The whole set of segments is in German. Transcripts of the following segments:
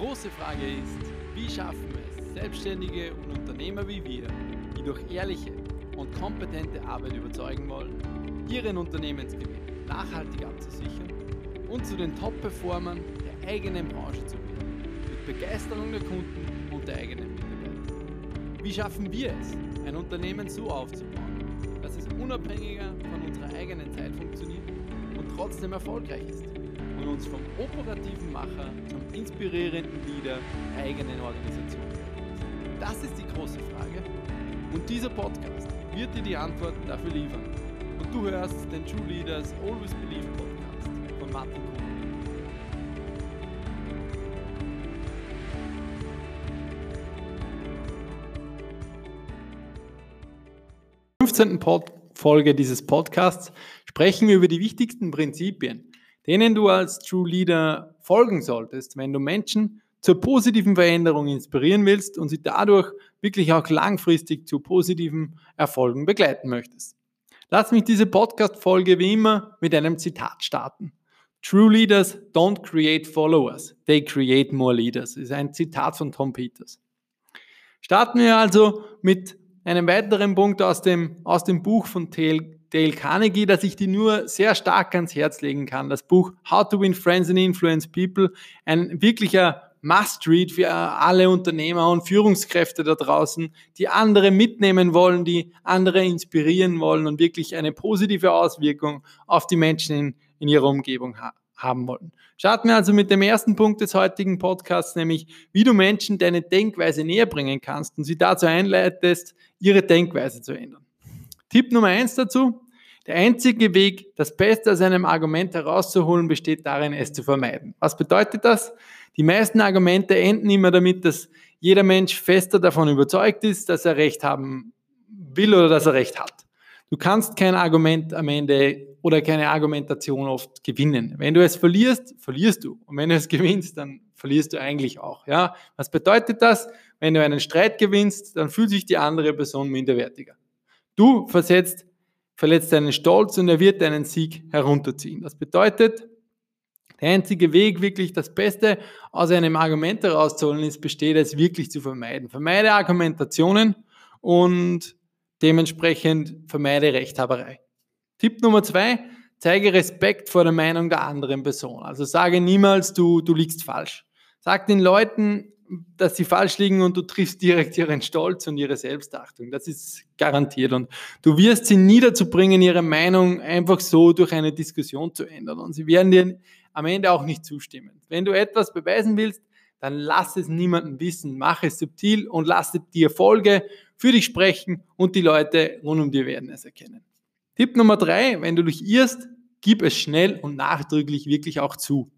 große Frage ist, wie schaffen es Selbstständige und Unternehmer wie wir, die durch ehrliche und kompetente Arbeit überzeugen wollen, ihren Unternehmensgewinn nachhaltig abzusichern und zu den Top-Performern der eigenen Branche zu werden, mit Begeisterung der Kunden und der eigenen Mitarbeiter. Wie schaffen wir es, ein Unternehmen so aufzubauen, dass es unabhängiger von unserer eigenen Zeit funktioniert und trotzdem erfolgreich ist? Und uns vom operativen Macher zum inspirierenden Leader der eigenen Organisation? Das ist die große Frage und dieser Podcast wird dir die Antworten dafür liefern. Und du hörst den True Leaders Always Believe Podcast von Martin Kuhn. In der Folge dieses Podcasts sprechen wir über die wichtigsten Prinzipien, denen du als True Leader folgen solltest, wenn du Menschen zur positiven Veränderung inspirieren willst und sie dadurch wirklich auch langfristig zu positiven Erfolgen begleiten möchtest. Lass mich diese Podcast-Folge wie immer mit einem Zitat starten. True Leaders don't create followers, they create more leaders. Das ist ein Zitat von Tom Peters. Starten wir also mit einem weiteren Punkt aus dem, aus dem Buch von Dale Dale Carnegie, das ich dir nur sehr stark ans Herz legen kann. Das Buch How to Win Friends and Influence People, ein wirklicher Must-Read für alle Unternehmer und Führungskräfte da draußen, die andere mitnehmen wollen, die andere inspirieren wollen und wirklich eine positive Auswirkung auf die Menschen in, in ihrer Umgebung ha haben wollen. Starten wir also mit dem ersten Punkt des heutigen Podcasts, nämlich wie du Menschen deine Denkweise näher bringen kannst und sie dazu einleitest, ihre Denkweise zu ändern. Tipp Nummer eins dazu. Der einzige Weg, das Beste aus einem Argument herauszuholen, besteht darin, es zu vermeiden. Was bedeutet das? Die meisten Argumente enden immer damit, dass jeder Mensch fester davon überzeugt ist, dass er Recht haben will oder dass er Recht hat. Du kannst kein Argument am Ende oder keine Argumentation oft gewinnen. Wenn du es verlierst, verlierst du. Und wenn du es gewinnst, dann verlierst du eigentlich auch. Ja? Was bedeutet das? Wenn du einen Streit gewinnst, dann fühlt sich die andere Person minderwertiger. Du versetzt, verletzt deinen Stolz und er wird deinen Sieg herunterziehen. Das bedeutet, der einzige Weg, wirklich das Beste aus einem Argument herauszuholen, ist, besteht es wirklich zu vermeiden. Vermeide Argumentationen und dementsprechend vermeide Rechthaberei. Tipp Nummer zwei, zeige Respekt vor der Meinung der anderen Person. Also sage niemals, du, du liegst falsch. Sag den Leuten, dass sie falsch liegen und du triffst direkt ihren Stolz und ihre Selbstachtung. Das ist garantiert. Und du wirst sie nie dazu bringen, ihre Meinung einfach so durch eine Diskussion zu ändern. Und sie werden dir am Ende auch nicht zustimmen. Wenn du etwas beweisen willst, dann lass es niemandem wissen. Mach es subtil und lass die Erfolge für dich sprechen und die Leute rund um dir werden es erkennen. Tipp Nummer drei, wenn du dich irrst, gib es schnell und nachdrücklich wirklich auch zu.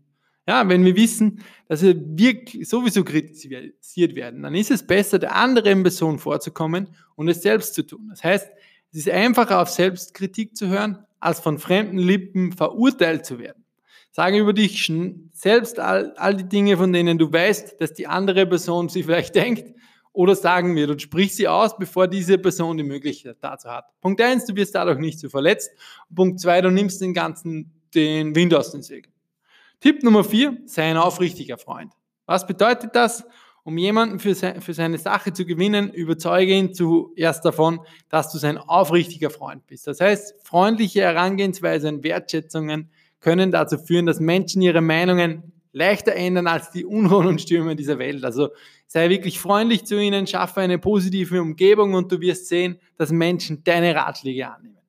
Ja, wenn wir wissen, dass wir wirklich sowieso kritisiert werden, dann ist es besser, der anderen Person vorzukommen und es selbst zu tun. Das heißt, es ist einfacher, auf Selbstkritik zu hören, als von fremden Lippen verurteilt zu werden. Sage über dich selbst all, all die Dinge, von denen du weißt, dass die andere Person sie vielleicht denkt, oder sagen wir und sprich sie aus, bevor diese Person die Möglichkeit dazu hat. Punkt eins, du wirst dadurch nicht so verletzt. Punkt zwei, du nimmst den ganzen den Wind aus den Segeln. Tipp Nummer vier, sei ein aufrichtiger Freund. Was bedeutet das? Um jemanden für, se für seine Sache zu gewinnen, überzeuge ihn zuerst davon, dass du sein aufrichtiger Freund bist. Das heißt, freundliche Herangehensweise und Wertschätzungen können dazu führen, dass Menschen ihre Meinungen leichter ändern als die Unruhen und Stürme dieser Welt. Also sei wirklich freundlich zu ihnen, schaffe eine positive Umgebung und du wirst sehen, dass Menschen deine Ratschläge annehmen.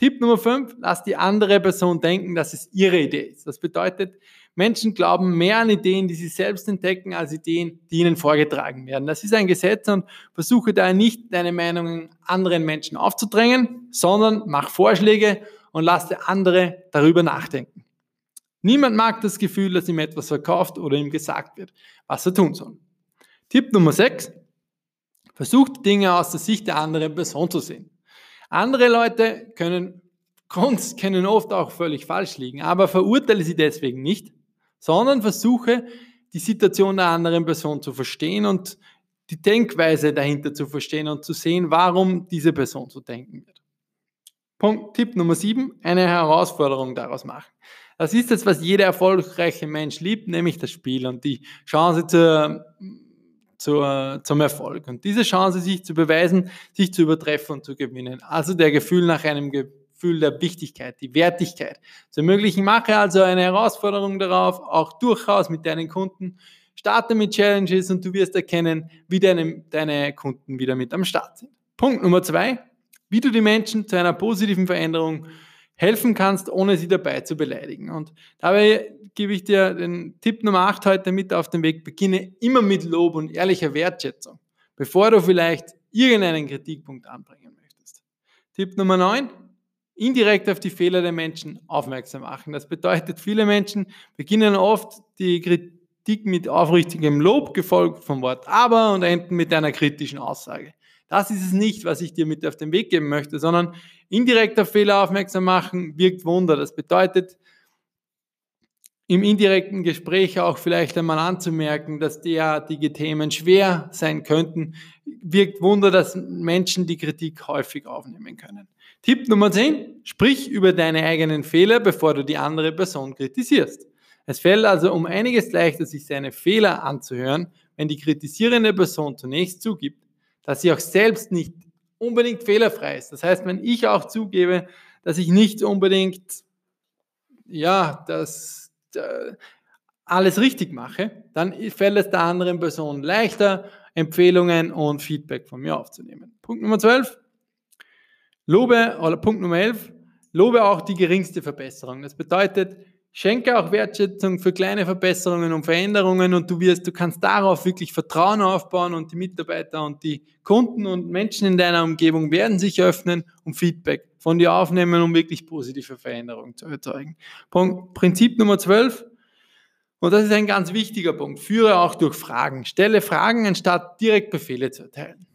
Tipp Nummer 5, lass die andere Person denken, dass es ihre Idee ist. Das bedeutet, Menschen glauben mehr an Ideen, die sie selbst entdecken, als Ideen, die ihnen vorgetragen werden. Das ist ein Gesetz und versuche da nicht deine Meinungen anderen Menschen aufzudrängen, sondern mach Vorschläge und lass der andere darüber nachdenken. Niemand mag das Gefühl, dass ihm etwas verkauft oder ihm gesagt wird, was er tun soll. Tipp Nummer 6, versuch die Dinge aus der Sicht der anderen Person zu sehen. Andere Leute können, können oft auch völlig falsch liegen, aber verurteile sie deswegen nicht, sondern versuche, die Situation der anderen Person zu verstehen und die Denkweise dahinter zu verstehen und zu sehen, warum diese Person so denken wird. Punkt, Tipp Nummer sieben, eine Herausforderung daraus machen. Das ist es, was jeder erfolgreiche Mensch liebt, nämlich das Spiel und die Chance zur, zur, zum Erfolg. Und diese Chance, sich zu beweisen, sich zu übertreffen und zu gewinnen. Also der Gefühl nach einem Gefühl der Wichtigkeit, die Wertigkeit zu ermöglichen. Mache also eine Herausforderung darauf, auch durchaus mit deinen Kunden. Starte mit Challenges und du wirst erkennen, wie deine, deine Kunden wieder mit am Start sind. Punkt Nummer zwei, wie du die Menschen zu einer positiven Veränderung helfen kannst, ohne sie dabei zu beleidigen. Und dabei gebe ich dir den Tipp Nummer 8 heute mit auf den Weg. Beginne immer mit Lob und ehrlicher Wertschätzung, bevor du vielleicht irgendeinen Kritikpunkt anbringen möchtest. Tipp Nummer 9. Indirekt auf die Fehler der Menschen aufmerksam machen. Das bedeutet, viele Menschen beginnen oft die Kritik mit aufrichtigem Lob, gefolgt vom Wort aber und enden mit einer kritischen Aussage. Das ist es nicht, was ich dir mit auf den Weg geben möchte, sondern indirekt auf Fehler aufmerksam machen wirkt Wunder. Das bedeutet, im indirekten Gespräch auch vielleicht einmal anzumerken, dass derartige Themen schwer sein könnten, wirkt Wunder, dass Menschen die Kritik häufig aufnehmen können. Tipp Nummer 10, sprich über deine eigenen Fehler, bevor du die andere Person kritisierst. Es fällt also um einiges leichter, sich seine Fehler anzuhören, wenn die kritisierende Person zunächst zugibt, dass sie auch selbst nicht unbedingt fehlerfrei ist. Das heißt, wenn ich auch zugebe, dass ich nicht unbedingt, ja, das äh, alles richtig mache, dann fällt es der anderen Person leichter, Empfehlungen und Feedback von mir aufzunehmen. Punkt Nummer 12. Lobe, oder Punkt Nummer 11. Lobe auch die geringste Verbesserung. Das bedeutet, Schenke auch Wertschätzung für kleine Verbesserungen und Veränderungen und du wirst, du kannst darauf wirklich Vertrauen aufbauen und die Mitarbeiter und die Kunden und Menschen in deiner Umgebung werden sich öffnen und Feedback von dir aufnehmen, um wirklich positive Veränderungen zu erzeugen. Prinzip Nummer 12. Und das ist ein ganz wichtiger Punkt. Führe auch durch Fragen. Stelle Fragen, anstatt direkt Befehle zu erteilen.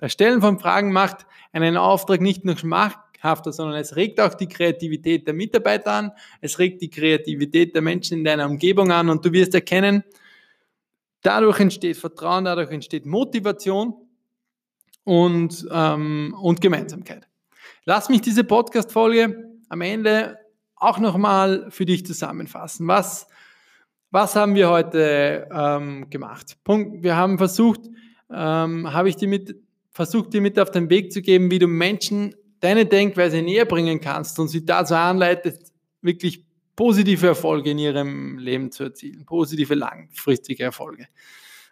Das Stellen von Fragen macht einen Auftrag nicht nur Schmack, hafter, sondern es regt auch die Kreativität der Mitarbeiter an, es regt die Kreativität der Menschen in deiner Umgebung an und du wirst erkennen, dadurch entsteht Vertrauen, dadurch entsteht Motivation und, ähm, und Gemeinsamkeit. Lass mich diese Podcast-Folge am Ende auch nochmal für dich zusammenfassen. Was, was haben wir heute ähm, gemacht? Punkt, wir haben versucht, ähm, habe ich dir mit, versucht, dir mit auf den Weg zu geben, wie du Menschen deine Denkweise näher bringen kannst und sie dazu anleitest, wirklich positive Erfolge in ihrem Leben zu erzielen, positive langfristige Erfolge.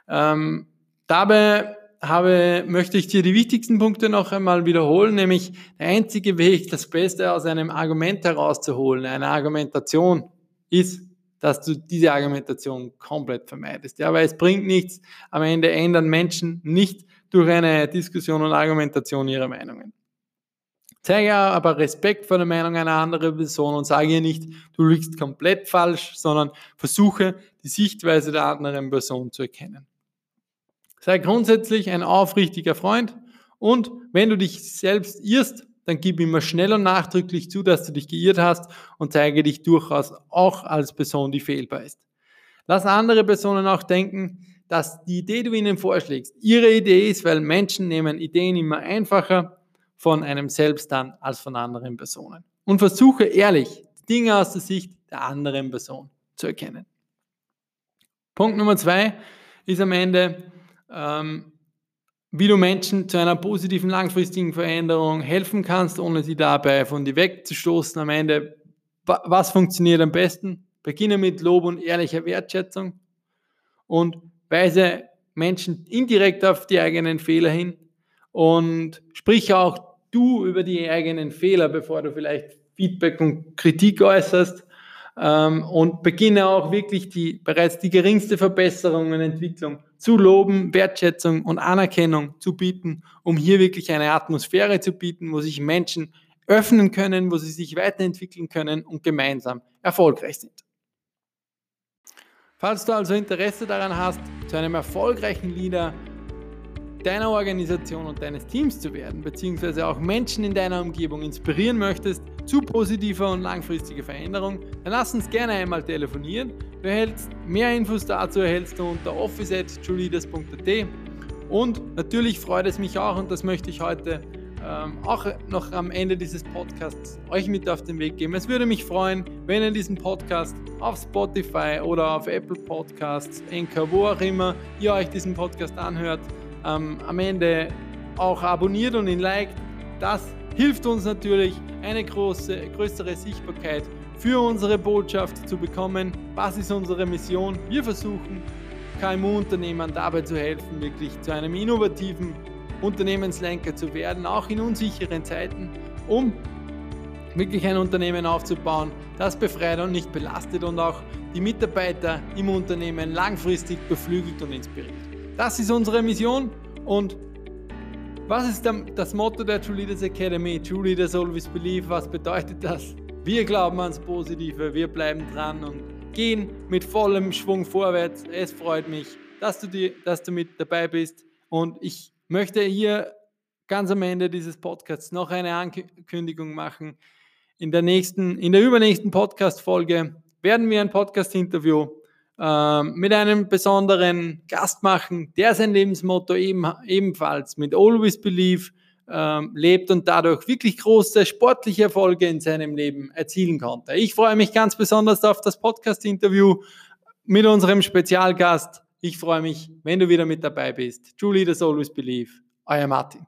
Ähm, dabei habe, möchte ich dir die wichtigsten Punkte noch einmal wiederholen, nämlich der einzige Weg, das Beste aus einem Argument herauszuholen, eine Argumentation, ist, dass du diese Argumentation komplett vermeidest. Ja, weil es bringt nichts. Am Ende ändern Menschen nicht durch eine Diskussion und Argumentation ihre Meinungen. Zeige aber Respekt vor der Meinung einer anderen Person und sage ihr nicht, du liegst komplett falsch, sondern versuche die Sichtweise der anderen Person zu erkennen. Sei grundsätzlich ein aufrichtiger Freund und wenn du dich selbst irrst, dann gib immer schnell und nachdrücklich zu, dass du dich geirrt hast und zeige dich durchaus auch als Person, die fehlbar ist. Lass andere Personen auch denken, dass die Idee, die du ihnen vorschlägst, ihre Idee ist, weil Menschen nehmen Ideen immer einfacher von einem selbst dann als von anderen Personen. Und versuche ehrlich, Dinge aus der Sicht der anderen Person zu erkennen. Punkt Nummer zwei ist am Ende, ähm, wie du Menschen zu einer positiven langfristigen Veränderung helfen kannst, ohne sie dabei von dir wegzustoßen. Am Ende, was funktioniert am besten? Beginne mit Lob und ehrlicher Wertschätzung und weise Menschen indirekt auf die eigenen Fehler hin und sprich auch du über die eigenen Fehler, bevor du vielleicht Feedback und Kritik äußerst ähm, und beginne auch wirklich die bereits die geringste Verbesserung und Entwicklung zu loben, Wertschätzung und Anerkennung zu bieten, um hier wirklich eine Atmosphäre zu bieten, wo sich Menschen öffnen können, wo sie sich weiterentwickeln können und gemeinsam erfolgreich sind. Falls du also Interesse daran hast, zu einem erfolgreichen Leader deiner Organisation und deines Teams zu werden, beziehungsweise auch Menschen in deiner Umgebung inspirieren möchtest zu positiver und langfristiger Veränderung, dann lass uns gerne einmal telefonieren. Du erhältst mehr Infos dazu erhältst du unter office.trueleaders.at und natürlich freut es mich auch, und das möchte ich heute ähm, auch noch am Ende dieses Podcasts euch mit auf den Weg geben. Es würde mich freuen, wenn ihr diesen Podcast auf Spotify oder auf Apple Podcasts, Anchor, wo auch immer ihr euch diesen Podcast anhört, ähm, am Ende auch abonniert und ihn liked. Das hilft uns natürlich, eine große, größere Sichtbarkeit für unsere Botschaft zu bekommen. Was ist unsere Mission? Wir versuchen, KMU-Unternehmern dabei zu helfen, wirklich zu einem innovativen Unternehmenslenker zu werden, auch in unsicheren Zeiten, um wirklich ein Unternehmen aufzubauen, das befreit und nicht belastet und auch die Mitarbeiter im Unternehmen langfristig beflügelt und inspiriert. Das ist unsere Mission und was ist das Motto der True Leaders Academy? True Leaders Always Believe. Was bedeutet das? Wir glauben ans Positive, wir bleiben dran und gehen mit vollem Schwung vorwärts. Es freut mich, dass du, die, dass du mit dabei bist und ich möchte hier ganz am Ende dieses Podcasts noch eine Ankündigung machen. In der nächsten, in der übernächsten Podcast-Folge werden wir ein Podcast-Interview mit einem besonderen Gast machen, der sein Lebensmotto eben, ebenfalls mit Always Believe äh, lebt und dadurch wirklich große sportliche Erfolge in seinem Leben erzielen konnte. Ich freue mich ganz besonders auf das Podcast-Interview mit unserem Spezialgast ich freue mich, wenn du wieder mit dabei bist. Truly, das Always Believe. Euer Martin.